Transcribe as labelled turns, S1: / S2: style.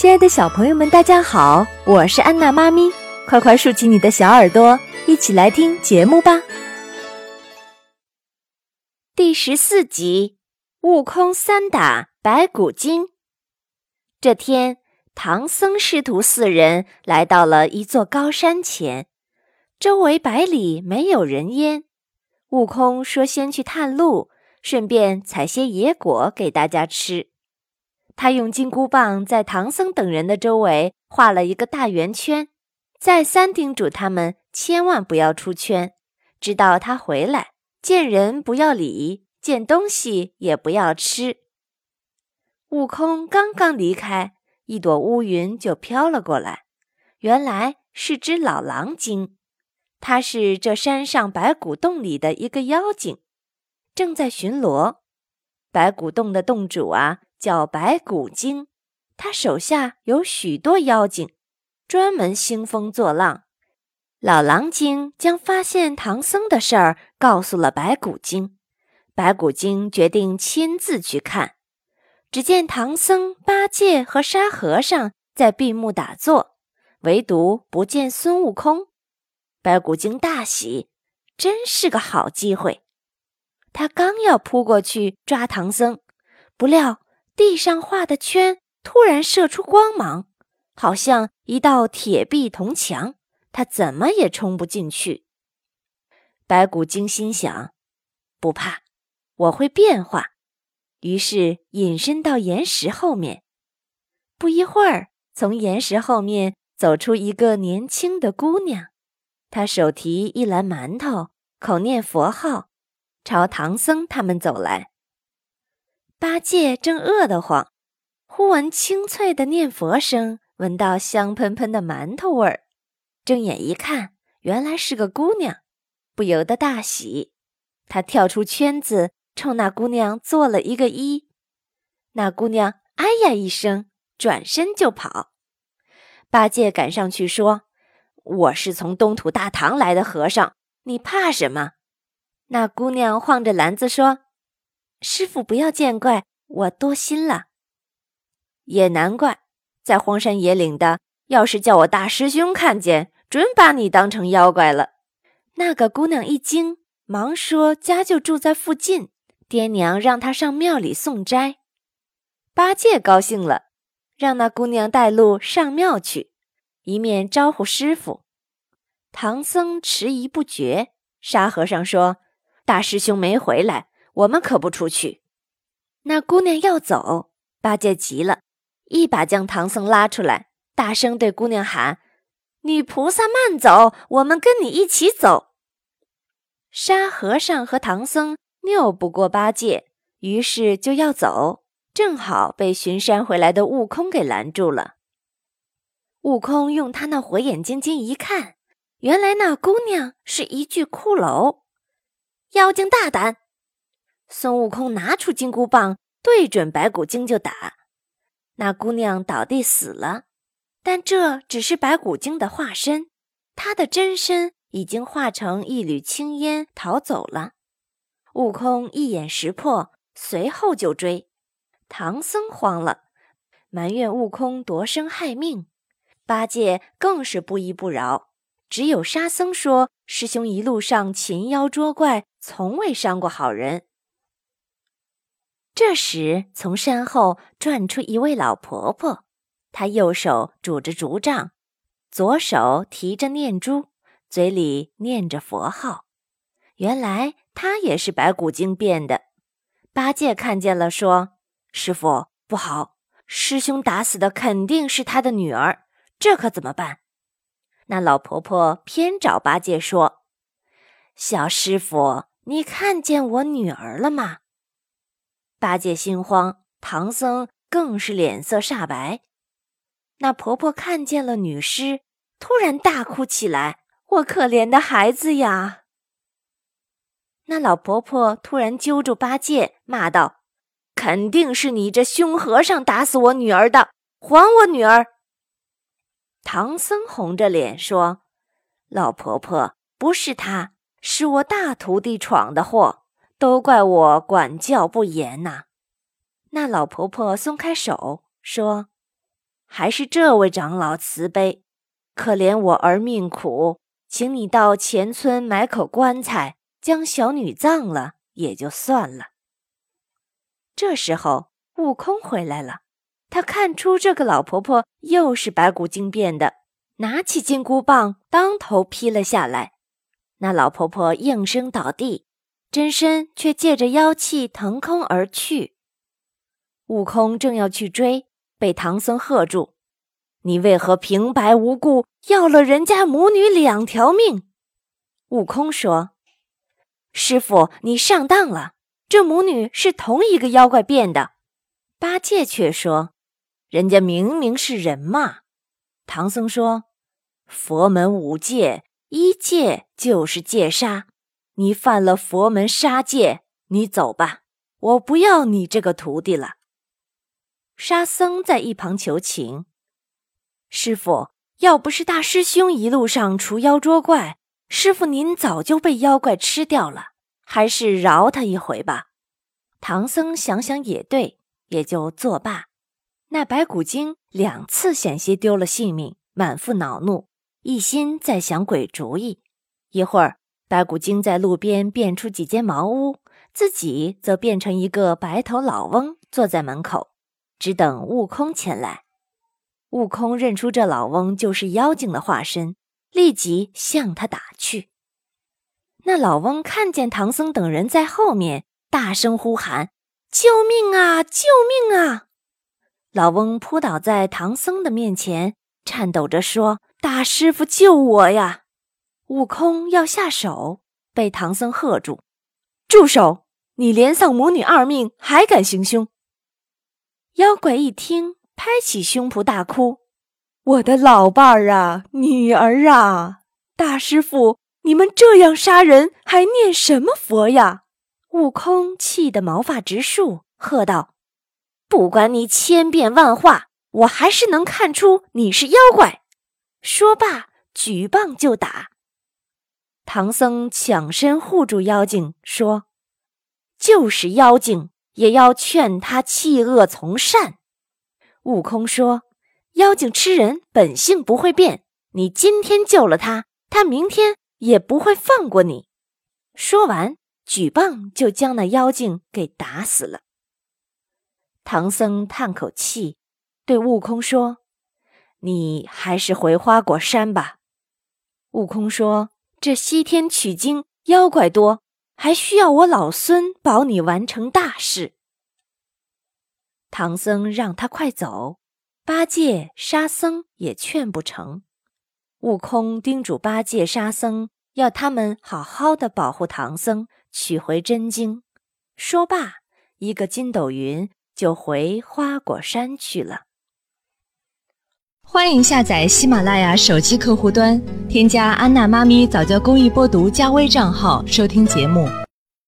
S1: 亲爱的小朋友们，大家好，我是安娜妈咪，快快竖起你的小耳朵，一起来听节目吧。第十四集：悟空三打白骨精。这天，唐僧师徒四人来到了一座高山前，周围百里没有人烟。悟空说：“先去探路，顺便采些野果给大家吃。”他用金箍棒在唐僧等人的周围画了一个大圆圈，再三叮嘱他们千万不要出圈，直到他回来。见人不要理，见东西也不要吃。悟空刚刚离开，一朵乌云就飘了过来，原来是只老狼精，它是这山上白骨洞里的一个妖精，正在巡逻。白骨洞的洞主啊。叫白骨精，他手下有许多妖精，专门兴风作浪。老狼精将发现唐僧的事儿告诉了白骨精，白骨精决定亲自去看。只见唐僧、八戒和沙和尚在闭目打坐，唯独不见孙悟空。白骨精大喜，真是个好机会。他刚要扑过去抓唐僧，不料。地上画的圈突然射出光芒，好像一道铁壁铜墙，他怎么也冲不进去。白骨精心想：“不怕，我会变化。”于是隐身到岩石后面。不一会儿，从岩石后面走出一个年轻的姑娘，她手提一篮馒头，口念佛号，朝唐僧他们走来。八戒正饿得慌，忽闻清脆的念佛声，闻到香喷喷的馒头味儿，睁眼一看，原来是个姑娘，不由得大喜。他跳出圈子，冲那姑娘做了一个揖。那姑娘哎呀一声，转身就跑。八戒赶上去说：“我是从东土大唐来的和尚，你怕什么？”那姑娘晃着篮子说。师傅不要见怪，我多心了。也难怪，在荒山野岭的，要是叫我大师兄看见，准把你当成妖怪了。那个姑娘一惊，忙说家就住在附近，爹娘让她上庙里送斋。八戒高兴了，让那姑娘带路上庙去，一面招呼师傅。唐僧迟疑不决，沙和尚说：“大师兄没回来。”我们可不出去。那姑娘要走，八戒急了，一把将唐僧拉出来，大声对姑娘喊：“女菩萨慢走，我们跟你一起走。”沙和尚和唐僧拗不过八戒，于是就要走，正好被巡山回来的悟空给拦住了。悟空用他那火眼金睛一看，原来那姑娘是一具骷髅，妖精大胆！孙悟空拿出金箍棒，对准白骨精就打。那姑娘倒地死了，但这只是白骨精的化身，她的真身已经化成一缕青烟逃走了。悟空一眼识破，随后就追。唐僧慌了，埋怨悟空夺生害命；八戒更是不依不饶，只有沙僧说：“师兄一路上擒妖捉怪，从未伤过好人。”这时，从山后转出一位老婆婆，她右手拄着竹杖，左手提着念珠，嘴里念着佛号。原来她也是白骨精变的。八戒看见了，说：“师傅不好，师兄打死的肯定是他的女儿，这可怎么办？”那老婆婆偏找八戒说：“小师傅，你看见我女儿了吗？”八戒心慌，唐僧更是脸色煞白。那婆婆看见了女尸，突然大哭起来：“我可怜的孩子呀！”那老婆婆突然揪住八戒，骂道：“肯定是你这凶和尚打死我女儿的，还我女儿！”唐僧红着脸说：“老婆婆，不是他，是我大徒弟闯的祸。”都怪我管教不严呐！那老婆婆松开手说：“还是这位长老慈悲，可怜我儿命苦，请你到前村买口棺材，将小女葬了也就算了。”这时候，悟空回来了，他看出这个老婆婆又是白骨精变的，拿起金箍棒当头劈了下来。那老婆婆应声倒地，真身却借着妖气腾空而去。悟空正要去追，被唐僧喝住：“你为何平白无故要了人家母女两条命？”悟空说：“师傅，你上当了，这母女是同一个妖怪变的。”八戒却说：“人家明明是人嘛。”唐僧说：“佛门五戒。”一戒就是戒杀，你犯了佛门杀戒，你走吧，我不要你这个徒弟了。沙僧在一旁求情：“师傅，要不是大师兄一路上除妖捉怪，师傅您早就被妖怪吃掉了，还是饶他一回吧。”唐僧想想也对，也就作罢。那白骨精两次险些丢了性命，满腹恼怒。一心在想鬼主意，一会儿白骨精在路边变出几间茅屋，自己则变成一个白头老翁，坐在门口，只等悟空前来。悟空认出这老翁就是妖精的化身，立即向他打去。那老翁看见唐僧等人在后面，大声呼喊：“救命啊！救命啊！”老翁扑倒在唐僧的面前，颤抖着说。大师傅救我呀！悟空要下手，被唐僧喝住：“住手！你连丧母女二命，还敢行凶！”妖怪一听，拍起胸脯大哭：“我的老伴儿啊，女儿啊！大师傅，你们这样杀人，还念什么佛呀？”悟空气得毛发直竖，喝道：“不管你千变万化，我还是能看出你是妖怪！”说罢，举棒就打。唐僧抢身护住妖精，说：“就是妖精，也要劝他弃恶从善。”悟空说：“妖精吃人，本性不会变。你今天救了他，他明天也不会放过你。”说完，举棒就将那妖精给打死了。唐僧叹口气，对悟空说。你还是回花果山吧。悟空说：“这西天取经妖怪多，还需要我老孙保你完成大事。”唐僧让他快走，八戒、沙僧也劝不成。悟空叮嘱八戒、沙僧，要他们好好的保护唐僧，取回真经。说罢，一个筋斗云就回花果山去了。
S2: 欢迎下载喜马拉雅手机客户端，添加安娜妈咪早教公益播读加微账号收听节目。